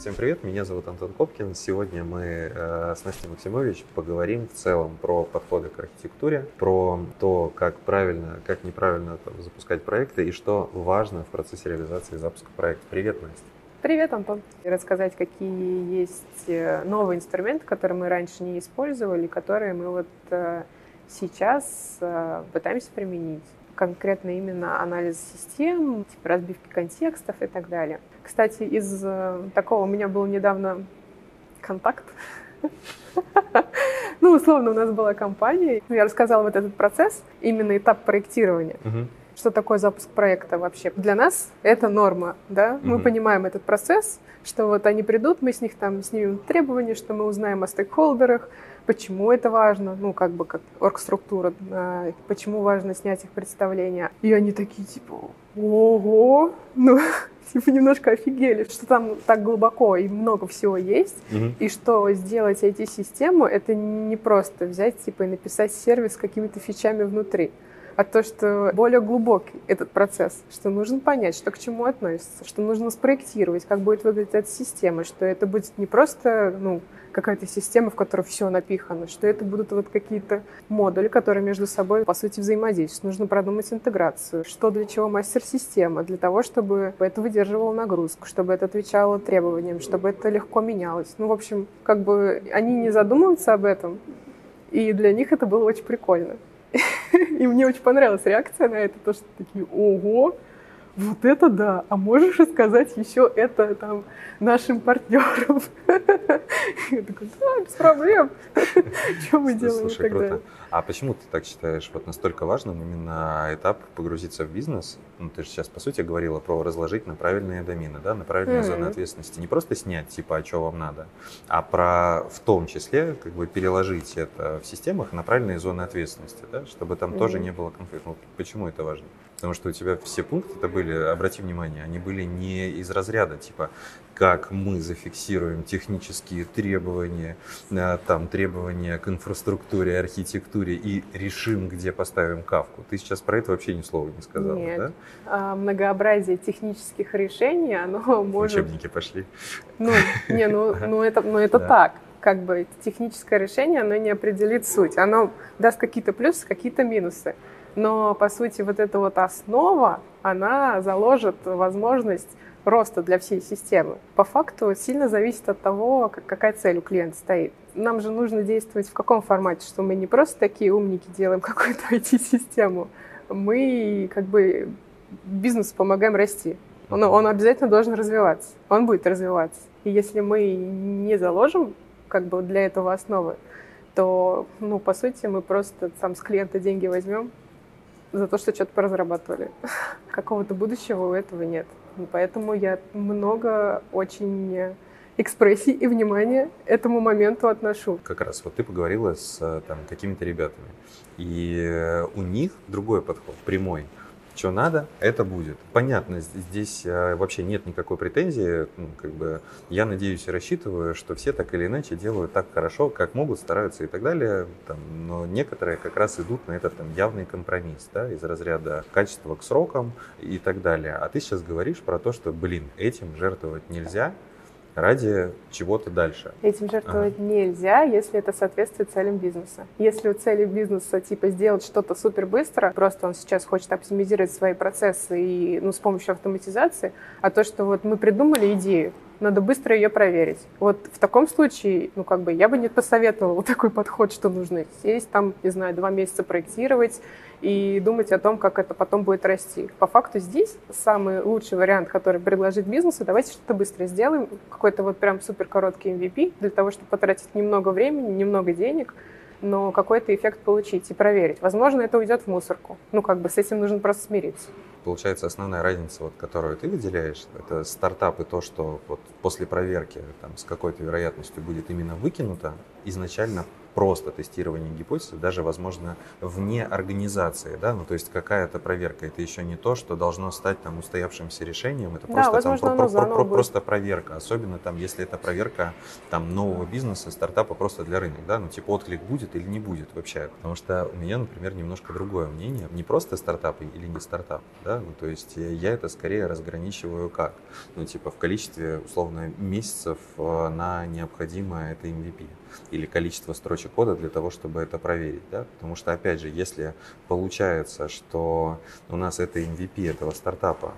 Всем привет, меня зовут Антон Копкин. Сегодня мы э, с Настей Максимович поговорим в целом про подходы к архитектуре, про то, как правильно, как неправильно там, запускать проекты и что важно в процессе реализации запуска проекта. Привет, Настя. Привет, Антон. Рассказать, какие есть э, новые инструменты, которые мы раньше не использовали, которые мы вот э, сейчас пытаемся применить конкретно именно анализ систем, типа разбивки контекстов и так далее. Кстати, из э, такого у меня был недавно контакт. Ну, условно, у нас была компания. Я рассказала вот этот процесс, именно этап проектирования. Что такое запуск проекта вообще? Для нас это норма, да? Мы понимаем этот процесс, что вот они придут, мы с них там снимем требования, что мы узнаем о стейкхолдерах, почему это важно, ну, как бы как оргструктура, а, почему важно снять их представление. И они такие, типа, ого, ну, типа немножко офигели, что там так глубоко и много всего есть, угу. и что сделать IT-систему, это не просто взять, типа, и написать сервис с какими-то фичами внутри а то, что более глубокий этот процесс, что нужно понять, что к чему относится, что нужно спроектировать, как будет выглядеть эта система, что это будет не просто ну, какая-то система, в которой все напихано, что это будут вот какие-то модули, которые между собой, по сути, взаимодействуют. Нужно продумать интеграцию, что для чего мастер-система, для того, чтобы это выдерживало нагрузку, чтобы это отвечало требованиям, чтобы это легко менялось. Ну, в общем, как бы они не задумываются об этом, и для них это было очень прикольно. И мне очень понравилась реакция на это, то, что такие, ого, вот это да, а можешь рассказать еще это там нашим партнерам? Я такой, да, без проблем. Что мы делаем Слушай, круто. А почему ты так считаешь вот настолько важным именно этап погрузиться в бизнес? Ну, ты же сейчас, по сути, говорила про разложить на правильные домены, да, на правильные зоны ответственности. Не просто снять, типа, а что вам надо, а про, в том числе, как бы переложить это в системах на правильные зоны ответственности, да, чтобы там тоже не было конфликта. Почему это важно? Потому что у тебя все пункты это были, обрати внимание, они были не из разряда, типа, как мы зафиксируем технические требования, э, там, требования к инфраструктуре, архитектуре и решим, где поставим кавку. Ты сейчас про это вообще ни слова не сказала, Нет. да? А, многообразие технических решений, оно может... Учебники пошли. Ну, не, ну, ну это, ну, это да. так как бы техническое решение, оно не определит суть. Оно даст какие-то плюсы, какие-то минусы. Но, по сути, вот эта вот основа, она заложит возможность роста для всей системы. По факту сильно зависит от того, как, какая цель у клиента стоит. Нам же нужно действовать в каком формате, что мы не просто такие умники делаем какую-то IT-систему, мы как бы бизнесу помогаем расти. Он, он обязательно должен развиваться, он будет развиваться. И если мы не заложим как бы для этого основы, то, ну, по сути, мы просто сам с клиента деньги возьмем, за то, что что-то поразрабатывали. Какого-то будущего у этого нет. И поэтому я много очень экспрессий и внимания этому моменту отношу. Как раз вот ты поговорила с там, какими-то ребятами, и у них другой подход, прямой что надо, это будет. Понятно, здесь э, вообще нет никакой претензии. Ну, как бы, я надеюсь и рассчитываю, что все так или иначе делают так хорошо, как могут, стараются и так далее. Там, но некоторые как раз идут на этот там, явный компромисс да, из разряда качества к срокам и так далее. А ты сейчас говоришь про то, что, блин, этим жертвовать нельзя, ради чего-то дальше. Этим жертвовать ага. нельзя, если это соответствует целям бизнеса. Если у цели бизнеса типа сделать что-то супер быстро, просто он сейчас хочет оптимизировать свои процессы и ну, с помощью автоматизации, а то, что вот мы придумали идею, надо быстро ее проверить. Вот в таком случае, ну, как бы, я бы не посоветовала такой подход, что нужно сесть там, не знаю, два месяца проектировать и думать о том, как это потом будет расти. По факту здесь самый лучший вариант, который предложить бизнесу, давайте что-то быстро сделаем, какой-то вот прям супер короткий MVP, для того, чтобы потратить немного времени, немного денег, но какой-то эффект получить и проверить. Возможно, это уйдет в мусорку. Ну, как бы с этим нужно просто смириться. Получается, основная разница, вот, которую ты выделяешь, это стартап и то, что вот после проверки там, с какой-то вероятностью будет именно выкинуто, изначально просто тестирование гипотезы, даже, возможно, вне организации, да, ну, то есть какая-то проверка, это еще не то, что должно стать там устоявшимся решением, это просто, да, там, про, про, про, просто проверка, особенно там, если это проверка там нового бизнеса, стартапа просто для рынка, да, ну, типа отклик будет или не будет вообще, потому что у меня, например, немножко другое мнение, не просто стартап или не стартап, да, ну, то есть я это скорее разграничиваю как, ну, типа в количестве, условно, месяцев э, на необходимое это MVP или количество строчек кода для того, чтобы это проверить. Да? Потому что, опять же, если получается, что у нас это MVP этого стартапа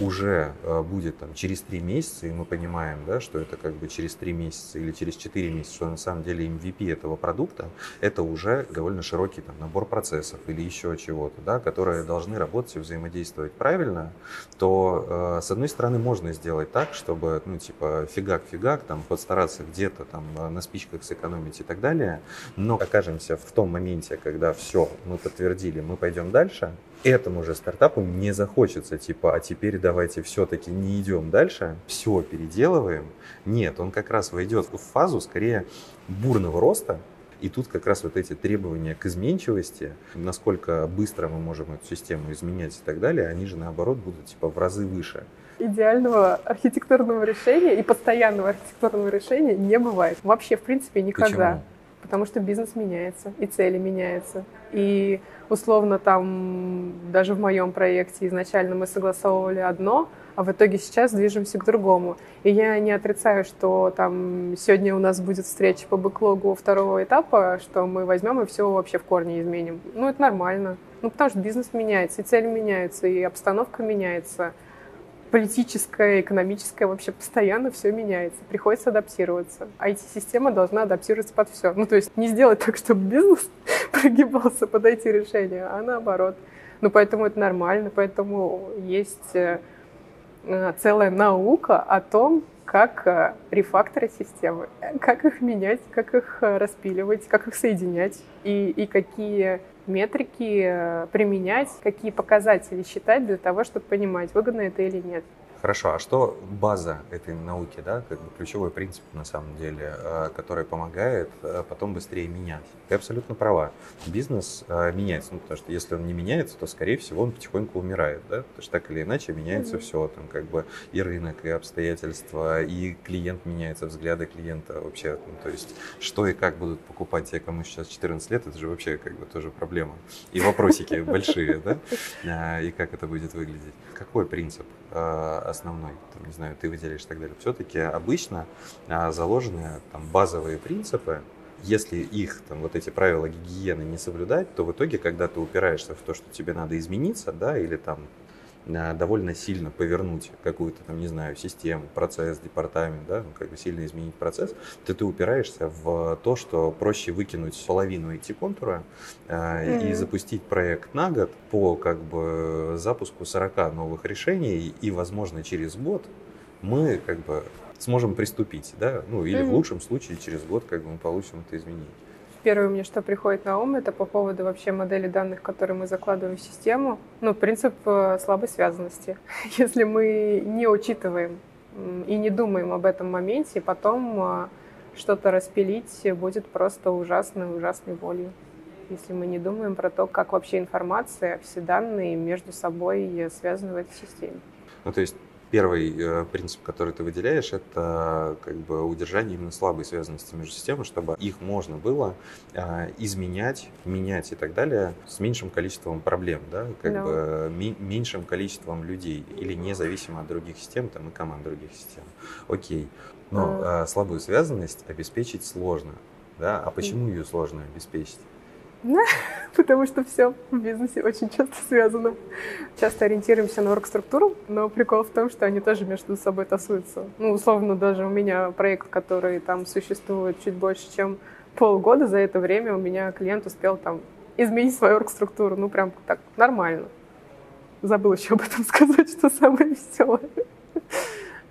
уже э, будет там через три месяца, и мы понимаем, да, что это как бы через три месяца или через четыре месяца, что на самом деле MVP этого продукта, это уже довольно широкий там, набор процессов или еще чего-то, да, которые должны работать и взаимодействовать правильно, то э, с одной стороны можно сделать так, чтобы, ну, типа, фигак-фигак, там, постараться где-то там на спичках сэкономить и так далее, но окажемся в том моменте, когда все, мы подтвердили, мы пойдем дальше, этому же стартапу не захочется, типа, а теперь давайте все-таки не идем дальше, все переделываем. Нет, он как раз войдет в фазу скорее бурного роста, и тут как раз вот эти требования к изменчивости, насколько быстро мы можем эту систему изменять и так далее, они же наоборот будут типа в разы выше. Идеального архитектурного решения и постоянного архитектурного решения не бывает. Вообще, в принципе, никогда. Почему? Потому что бизнес меняется, и цели меняются. И условно там даже в моем проекте изначально мы согласовывали одно, а в итоге сейчас движемся к другому. И я не отрицаю, что там сегодня у нас будет встреча по бэклогу второго этапа, что мы возьмем и все вообще в корне изменим. Ну, это нормально. Ну, потому что бизнес меняется, и цели меняются, и обстановка меняется политическое, экономическое, вообще постоянно все меняется. Приходится адаптироваться. IT-система должна адаптироваться под все. Ну, то есть не сделать так, чтобы бизнес прогибался под IT-решения, а наоборот. Ну, поэтому это нормально, поэтому есть э, целая наука о том, как э, рефакторы системы, как их менять, как их э, распиливать, как их соединять и, и какие метрики э, применять, какие показатели считать для того, чтобы понимать, выгодно это или нет. Хорошо, а что база этой науки, да, как бы ключевой принцип на самом деле, э, который помогает э, потом быстрее менять? Ты абсолютно права. Бизнес меняется, ну, потому что если он не меняется, то, скорее всего, он потихоньку умирает, да, потому что так или иначе меняется mm-hmm. все, там, как бы и рынок, и обстоятельства, и клиент меняется, взгляды клиента вообще, ну, то есть что и как будут покупать те, кому сейчас 14 лет, это же вообще как бы тоже проблема. И вопросики большие, да? И как это будет выглядеть. Какой принцип основной, там, не знаю, ты выделяешь и так далее? Все-таки обычно а, заложены там базовые принципы, если их, там, вот эти правила гигиены не соблюдать, то в итоге, когда ты упираешься в то, что тебе надо измениться, да, или там довольно сильно повернуть какую-то там, не знаю, систему, процесс, департамент, да, ну, как бы сильно изменить процесс, то ты упираешься в то, что проще выкинуть половину эти контура э, mm-hmm. и запустить проект на год по как бы запуску 40 новых решений, и, возможно, через год мы как бы сможем приступить, да, ну или mm-hmm. в лучшем случае через год как бы мы получим это изменение. Первое мне, что приходит на ум, это по поводу вообще модели данных, которые мы закладываем в систему. Ну, принцип э, слабой связанности. Если мы не учитываем и не думаем об этом моменте, потом э, что-то распилить будет просто ужасной, ужасной болью. Если мы не думаем про то, как вообще информация, все данные между собой связаны в этой системе. Ну, то есть Первый э, принцип, который ты выделяешь, это как бы удержание именно слабой связанности между системами, чтобы их можно было э, изменять, менять и так далее с меньшим количеством проблем, да, как да. бы меньшим количеством людей или независимо от других систем там, и команд других систем. Окей. Но э, слабую связанность обеспечить сложно. Да? А почему ее сложно обеспечить? потому что все в бизнесе очень часто связано. Часто ориентируемся на оргструктуру, но прикол в том, что они тоже между собой тасуются. Ну, условно, даже у меня проект, который там существует чуть больше, чем полгода, за это время у меня клиент успел там изменить свою оргструктуру. Ну, прям так, нормально. Забыл еще об этом сказать, что самое веселое.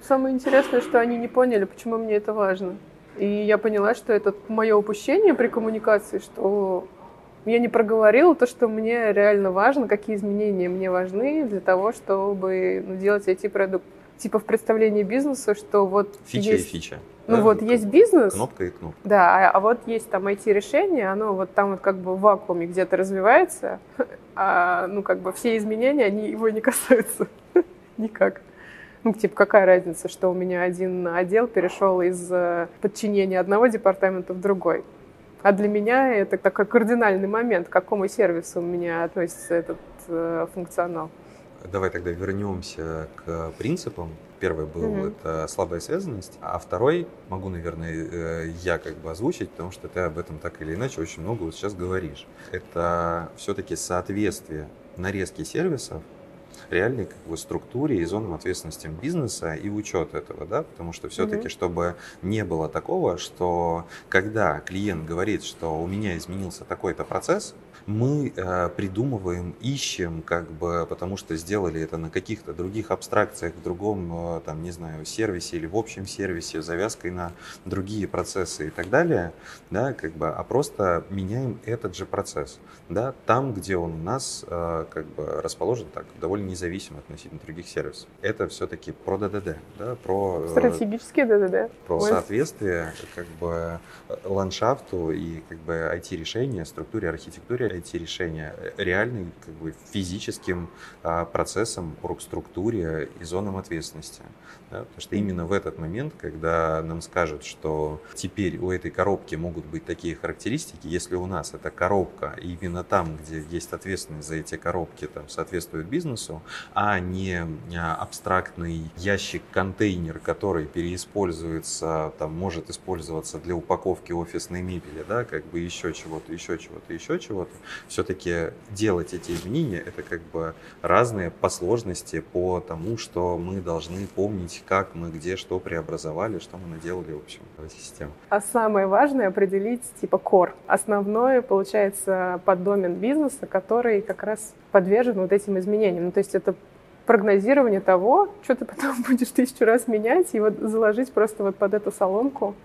Самое интересное, что они не поняли, почему мне это важно. И я поняла, что это мое упущение при коммуникации, что я не проговорила то, что мне реально важно, какие изменения мне важны для того, чтобы ну, делать эти продукты. Типа в представлении бизнеса, что вот Фича есть... и фича. Ну да? вот есть бизнес. Кнопка и кнопка. Да, а, а вот есть там IT-решение, оно вот там вот как бы в вакууме где-то развивается, а ну как бы все изменения, они его не касаются никак. Ну, типа, какая разница, что у меня один отдел перешел из э, подчинения одного департамента в другой. А для меня это такой кардинальный момент, к какому сервису у меня относится этот э, функционал. Давай тогда вернемся к принципам. Первый был mm-hmm. это слабая связанность, а второй могу, наверное, э, я как бы озвучить, потому что ты об этом так или иначе очень много вот сейчас говоришь. Это все-таки соответствие нарезки сервисов реальной как бы, структуре и зонам ответственности бизнеса и учет этого, да, потому что все-таки, mm-hmm. чтобы не было такого, что когда клиент говорит, что у меня изменился такой-то процесс, мы э, придумываем, ищем, как бы, потому что сделали это на каких-то других абстракциях, в другом, э, там, не знаю, сервисе или в общем сервисе, завязкой на другие процессы и так далее, да, как бы, а просто меняем этот же процесс, да, там, где он у нас, э, как бы, расположен так, довольно независимо относительно других сервисов. Это все-таки про ДДД, да, про... Э, Стратегические ДДД. Про Ой. соответствие, как бы, ландшафту и, как бы, IT-решения, структуре, архитектуре IT-решения реальным как бы, физическим а, процессом, оргструктуре и зонам ответственности. Да? Потому что именно в этот момент, когда нам скажут, что теперь у этой коробки могут быть такие характеристики, если у нас эта коробка именно там, где есть ответственность за эти коробки, там, соответствует бизнесу, а не а, абстрактный ящик-контейнер, который переиспользуется, там, может использоваться для упаковки офисной мебели, да, как бы еще чего-то, еще чего-то, еще чего-то, все-таки делать эти изменения, это как бы разные по сложности, по тому, что мы должны помнить, как мы где что преобразовали, что мы наделали, в общем, в систему. А самое важное определить типа core. Основное, получается, поддомен бизнеса, который как раз подвержен вот этим изменениям. Ну, то есть это прогнозирование того, что ты потом будешь тысячу раз менять и вот заложить просто вот под эту соломку,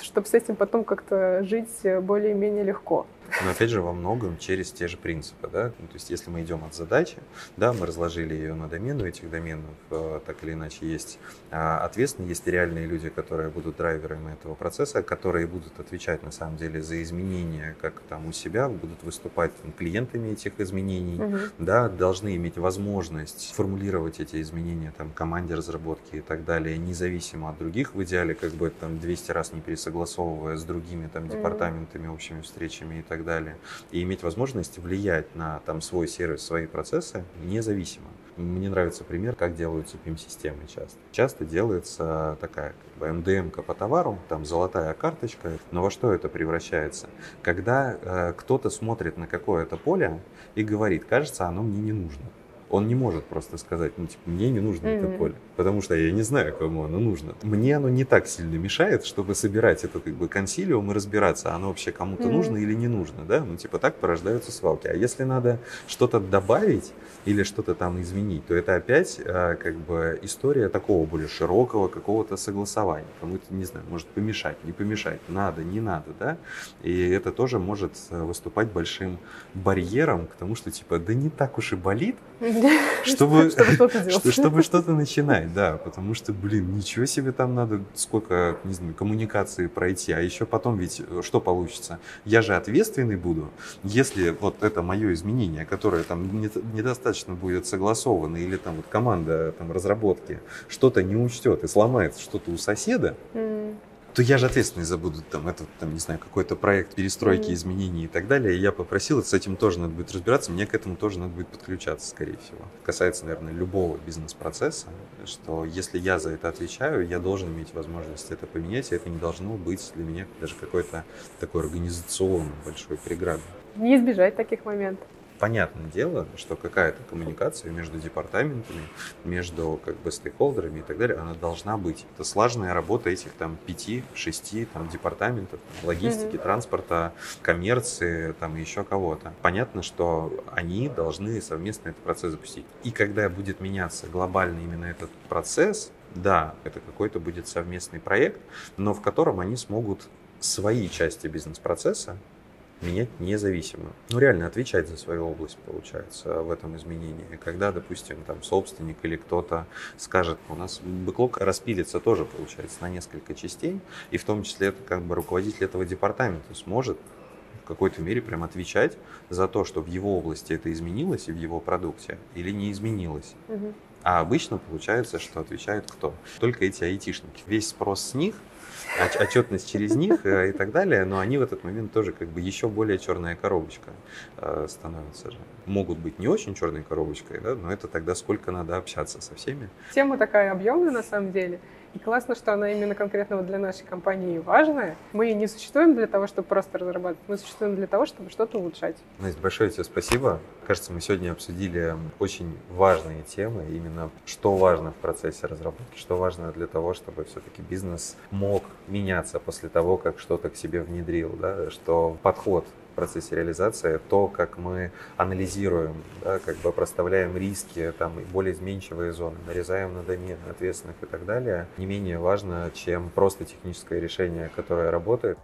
чтобы с этим потом как-то жить более-менее легко. Но опять же во многом через те же принципы, да, ну, то есть если мы идем от задачи, да, мы разложили ее на домены, у этих доменов э, так или иначе есть э, ответственные, есть реальные люди, которые будут драйверами этого процесса, которые будут отвечать на самом деле за изменения, как там у себя, будут выступать там, клиентами этих изменений, угу. да, должны иметь возможность формулировать эти изменения там команде разработки и так далее, независимо от других, в идеале как бы там 200 раз не пересогласовывая с другими там департаментами, общими встречами и так далее, и иметь возможность влиять на там, свой сервис, свои процессы независимо. Мне нравится пример, как делаются PIM-системы часто. Часто делается такая как бы МДМ по товару, там золотая карточка, но во что это превращается? Когда э, кто-то смотрит на какое-то поле и говорит, кажется, оно мне не нужно он не может просто сказать, ну, типа, мне не нужно mm-hmm. это поле, потому что я не знаю, кому оно нужно. Мне оно не так сильно мешает, чтобы собирать это как бы консилиум и разбираться, оно вообще кому-то mm-hmm. нужно или не нужно, да, ну, типа, так порождаются свалки. А если надо что-то добавить или что-то там изменить, то это опять а, как бы история такого более широкого какого-то согласования. Кому-то, не знаю, может помешать, не помешать, надо, не надо, да, и это тоже может э, выступать большим барьером к тому, что, типа, да не так уж и болит, чтобы, чтобы что-то начинать, да, потому что, блин, ничего себе там надо, сколько, не знаю, коммуникации пройти, а еще потом ведь э, что получится? Я же ответственный буду, если вот это мое изменение, которое там недостаточно будет согласовано, или там вот команда там разработки что-то не учтет и сломается что-то у соседа, mm то я же ответственный за буду там, это, там, не знаю, какой-то проект перестройки, mm-hmm. изменений и так далее. И я попросил, с этим тоже надо будет разбираться, мне к этому тоже надо будет подключаться, скорее всего. Касается, наверное, любого бизнес-процесса, что если я за это отвечаю, я должен иметь возможность это поменять, и это не должно быть для меня даже какой-то такой организационный большой преградой. Не избежать таких моментов понятное дело, что какая-то коммуникация между департаментами, между как бы стейкхолдерами и так далее, она должна быть. Это сложная работа этих там пяти, шести там департаментов, логистики, mm-hmm. транспорта, коммерции, там еще кого-то. Понятно, что они должны совместно этот процесс запустить. И когда будет меняться глобально именно этот процесс, да, это какой-то будет совместный проект, но в котором они смогут свои части бизнес-процесса менять независимо. Ну, реально отвечать за свою область, получается, в этом изменении. Когда, допустим, там собственник или кто-то скажет, у нас бэклог распилится тоже, получается, на несколько частей, и в том числе это как бы руководитель этого департамента сможет в какой-то мере прям отвечать за то, что в его области это изменилось и в его продукте или не изменилось. Мгм. А обычно получается, что отвечают кто? Только эти айтишники. Весь спрос с них, отч- отчетность через них э, и так далее, но они в этот момент тоже как бы еще более черная коробочка э, становятся. Могут быть не очень черной коробочкой, да, но это тогда сколько надо общаться со всеми. Тема такая объемная на самом деле. И классно, что она именно конкретно для нашей компании важная. Мы не существуем для того, чтобы просто разрабатывать, мы существуем для того, чтобы что-то улучшать. Настя, большое тебе спасибо. Кажется, мы сегодня обсудили очень важные темы, именно что важно в процессе разработки, что важно для того, чтобы все-таки бизнес мог меняться после того, как что-то к себе внедрил, да, что подход процессе реализации, то, как мы анализируем, да, как бы проставляем риски, там, более изменчивые зоны, нарезаем на домены ответственных и так далее, не менее важно, чем просто техническое решение, которое работает.